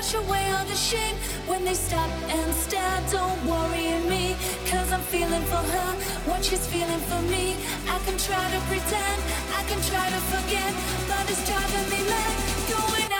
wash away all the shame when they stop and stare. Don't worry me, cause I'm feeling for her, what she's feeling for me. I can try to pretend, I can try to forget, but it's driving me mad. Going out.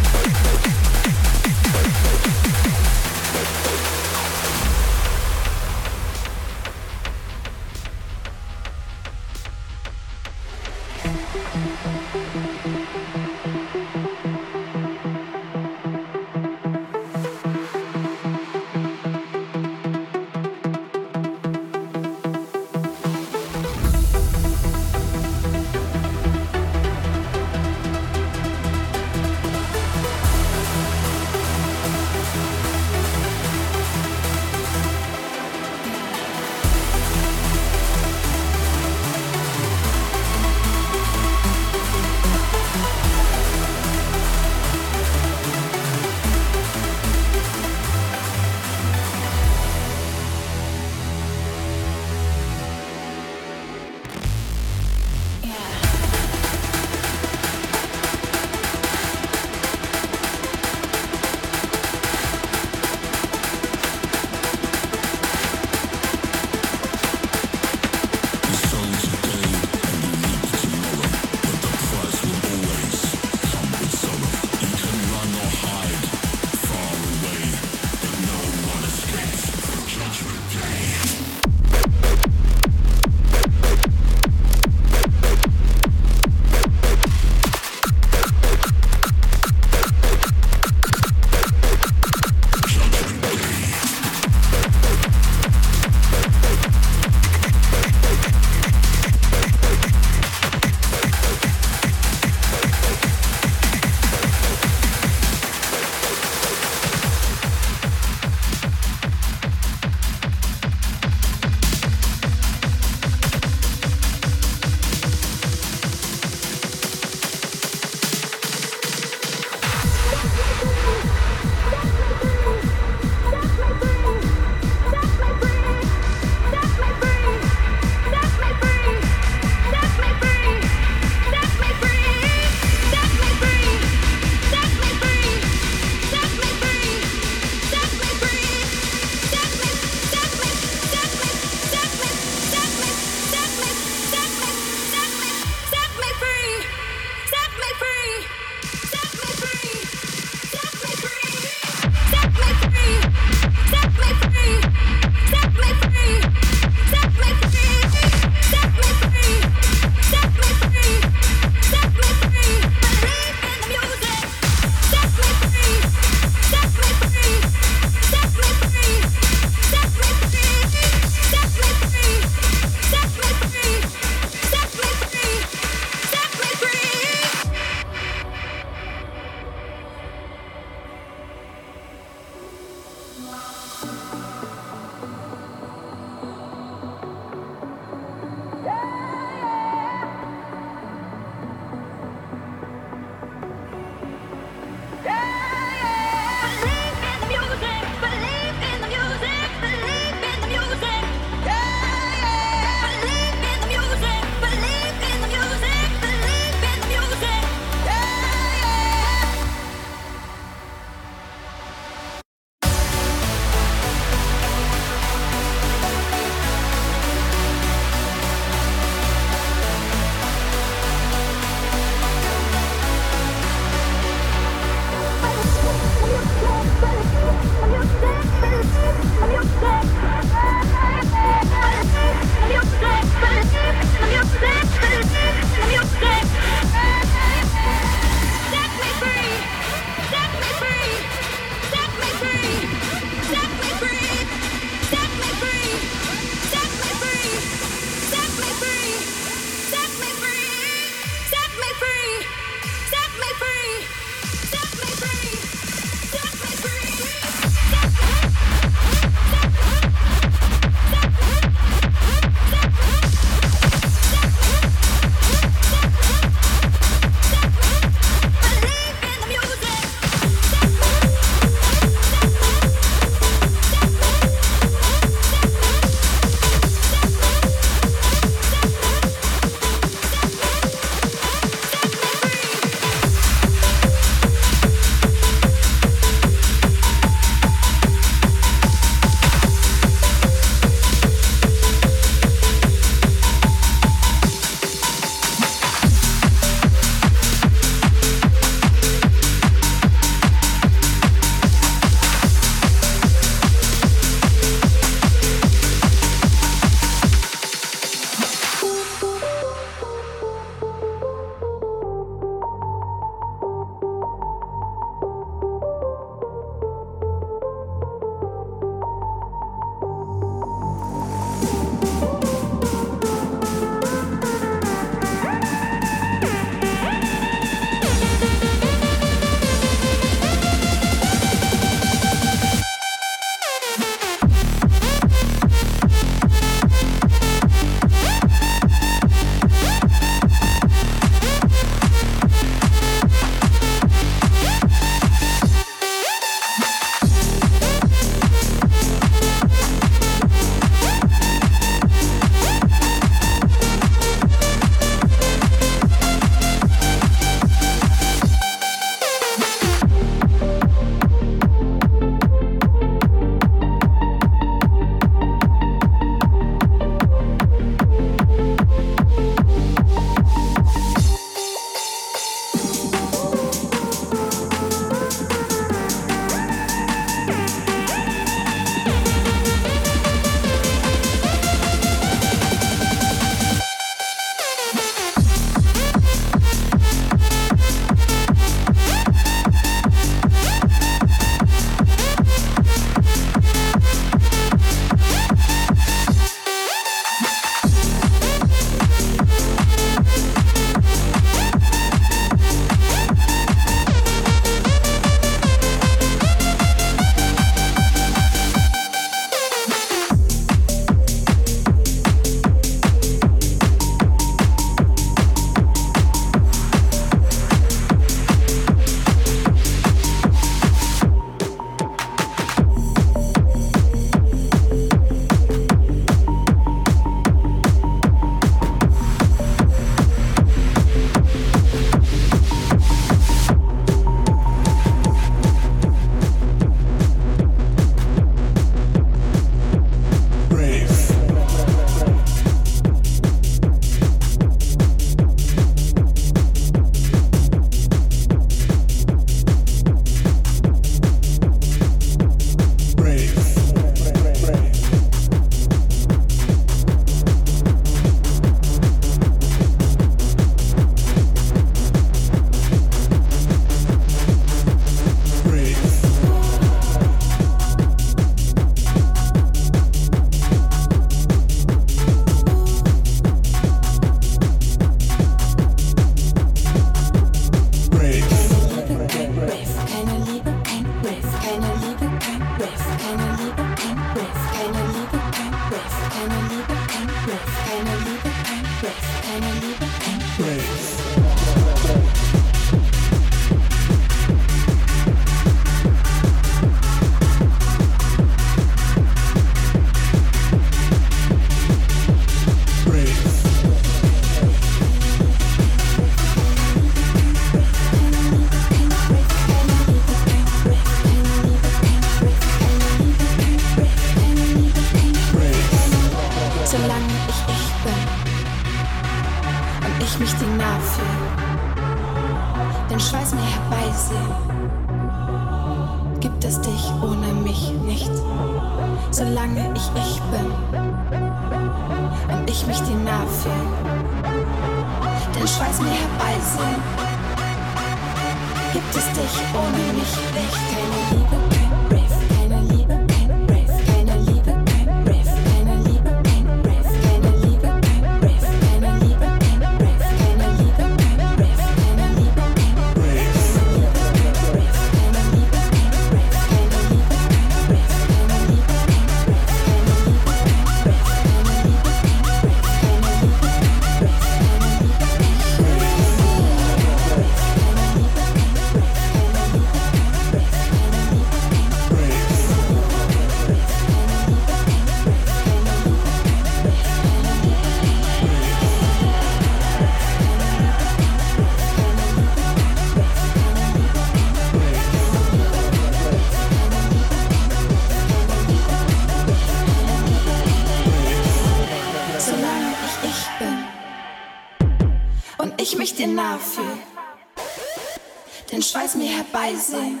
Vorbeisehen,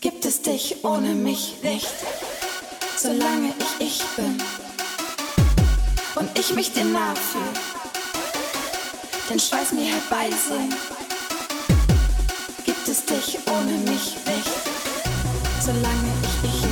gibt es dich ohne mich nicht, solange ich ich bin. Und ich mich dir nah fühl, den Schweiß mir herbeisehen, gibt es dich ohne mich nicht, solange ich ich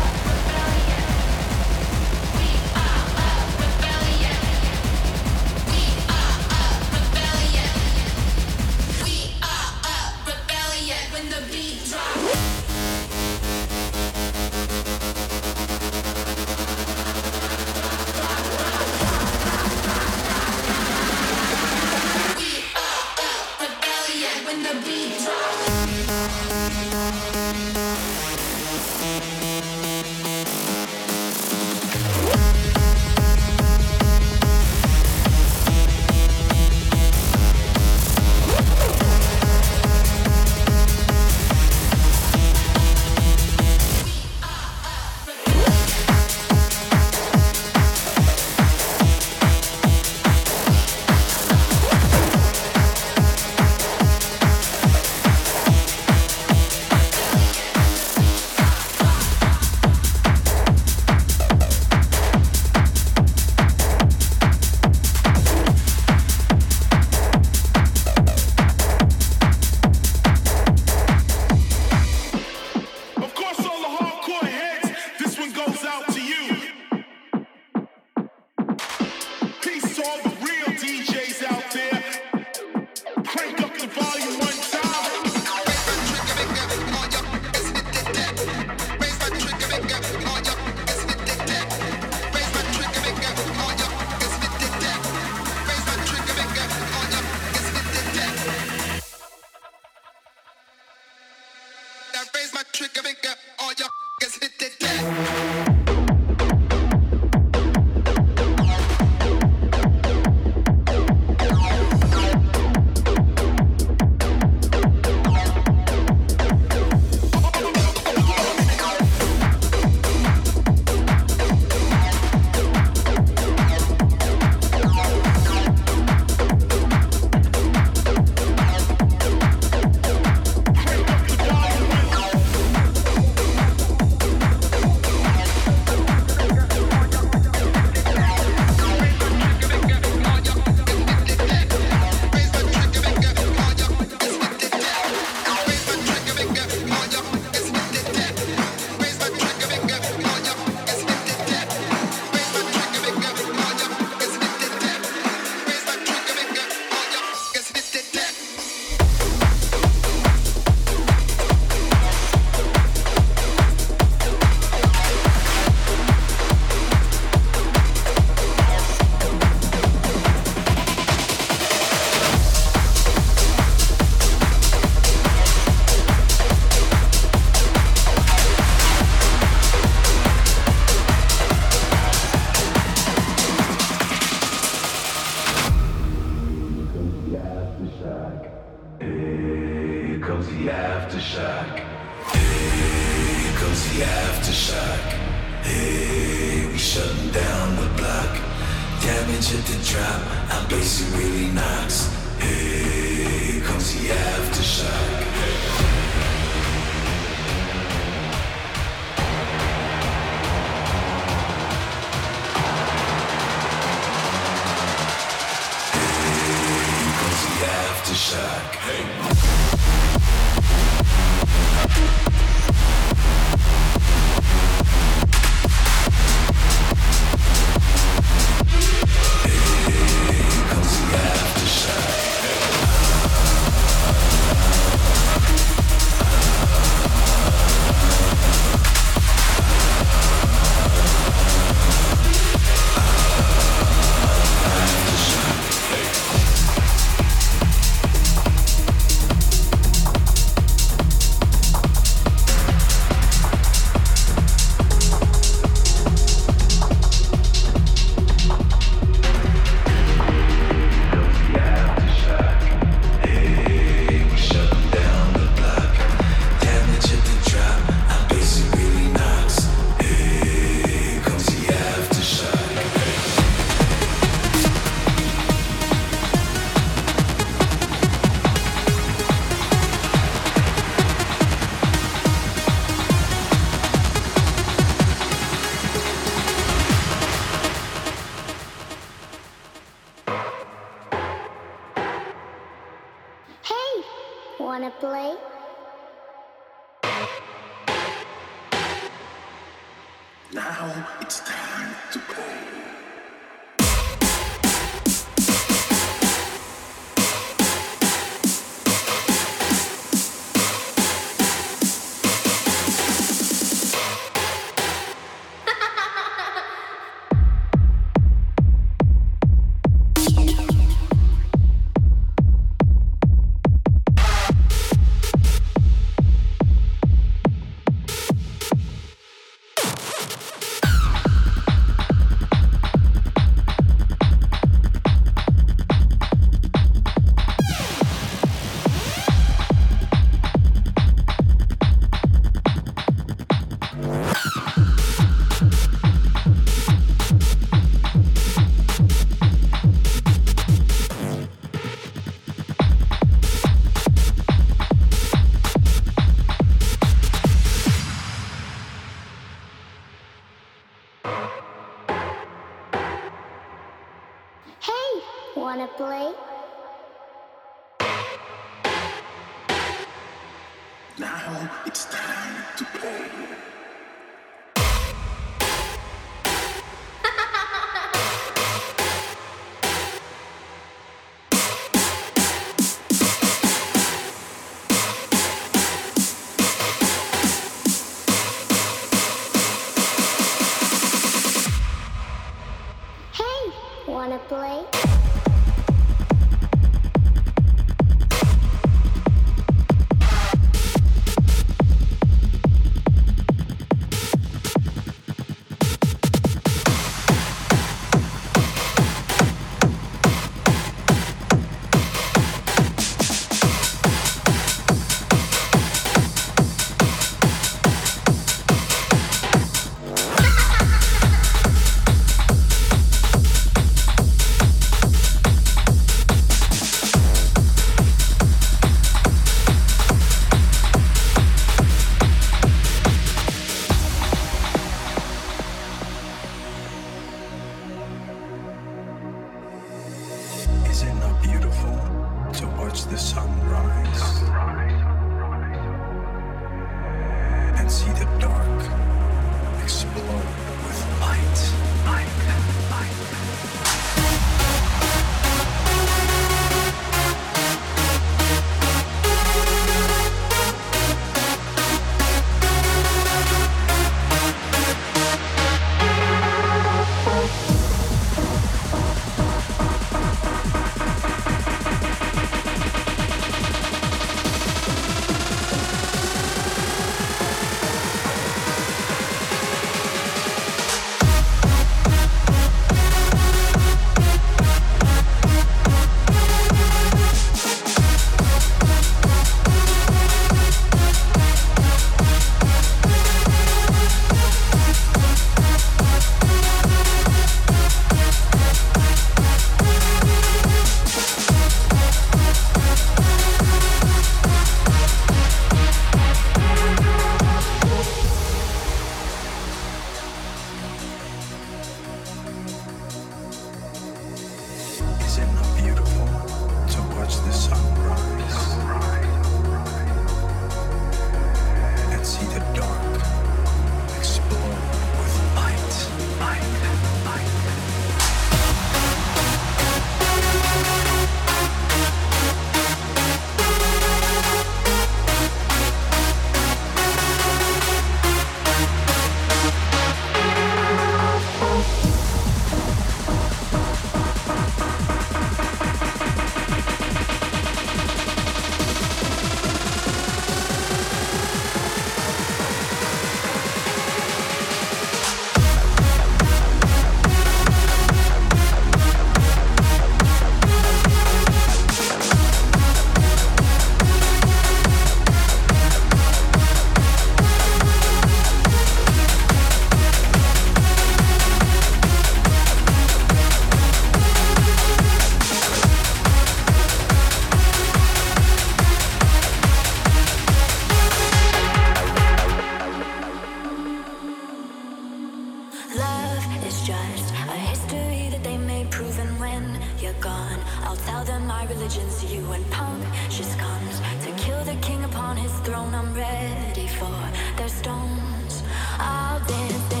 gone. I'll tell them my religion's you and punk. She's comes to kill the king upon his throne. I'm ready for their stones. I'll dance.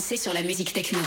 Sur la musique techno.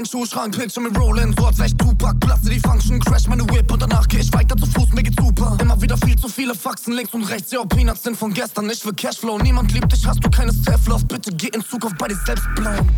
Meinen Schuhschrank, Picture mit Rollin, ich Tupac. Plasse die Function, crash meine Whip und danach geh ich weiter zu Fuß, mir geht's super. Immer wieder viel zu viele Faxen links und rechts, ja, Peanuts sind von gestern. Ich will Cashflow, niemand liebt dich, hast du keine Self-Love. Bitte geh in Zukunft bei dir selbst bleiben.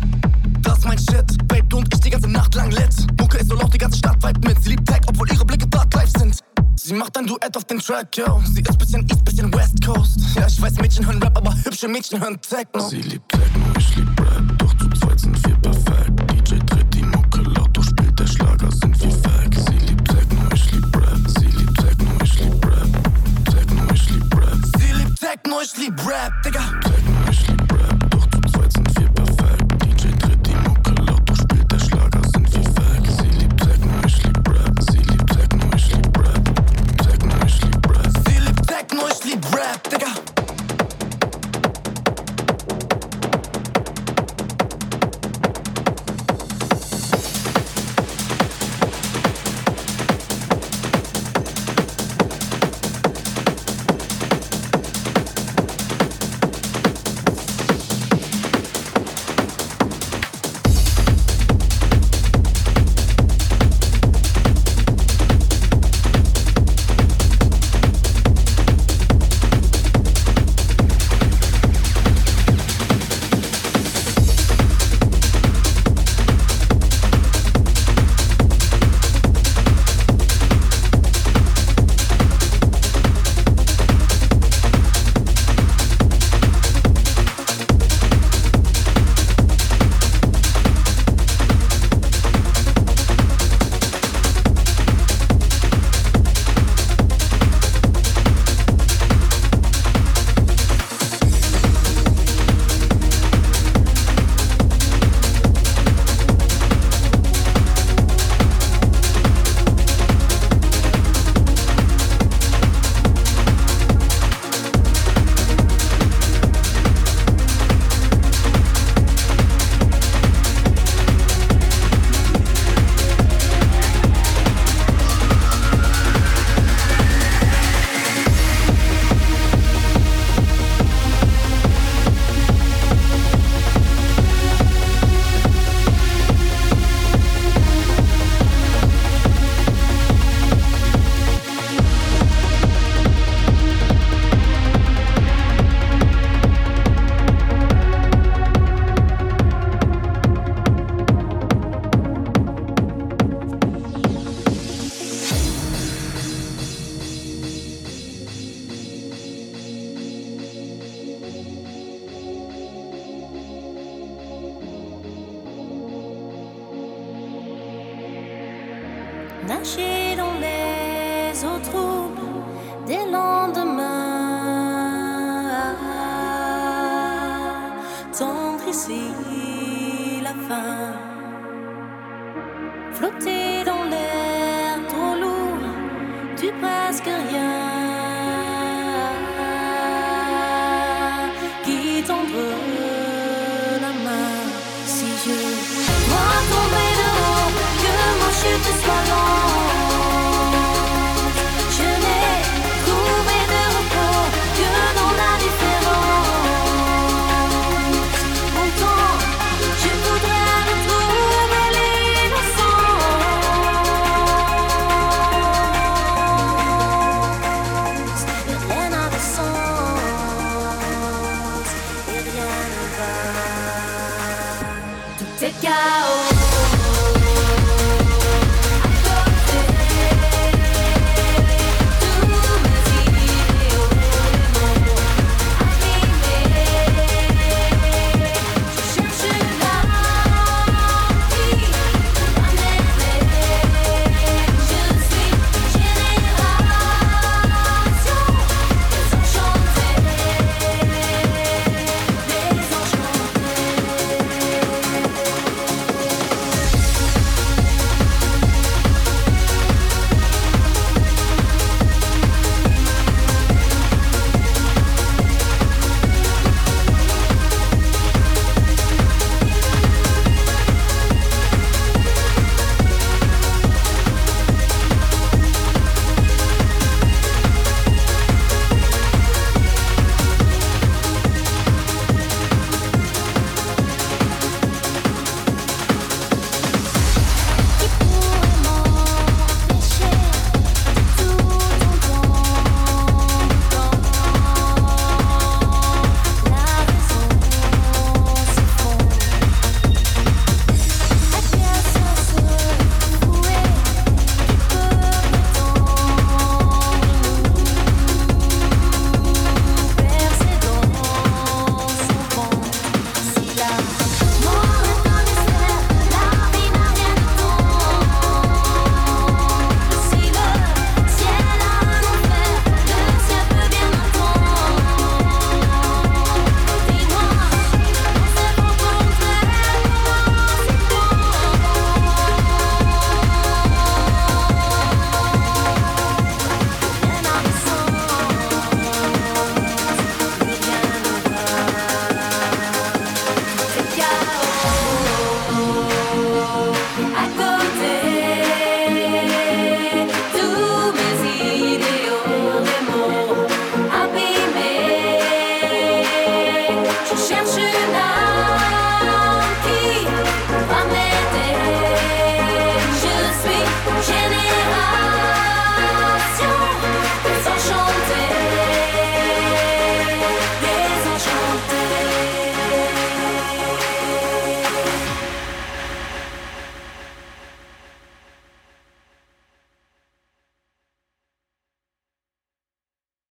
Das ist mein Shit, Babe, du und ich die ganze Nacht lang lit. Mucke ist so laut, die ganze Stadt weit mit. Sie liebt Tech, obwohl ihre Blicke Dark Life sind. Sie macht ein Duett auf den Track, yo. Sie ist bisschen East, bisschen West Coast. Ja, ich weiß, Mädchen hören Rap, aber hübsche Mädchen hören Techno. Sie liebt Techno, ich lieb Rap, doch zu zweit sind wir perfekt. DJ dreht die Mucke laut, doch spielt der Schlager, sind wir weg. Sie liebt Techno, ich lieb Rap. Sie liebt Techno, ich lieb Rap. Techno, ich lieb Rap. Sie liebt Techno, ich lieb Rap, Digga.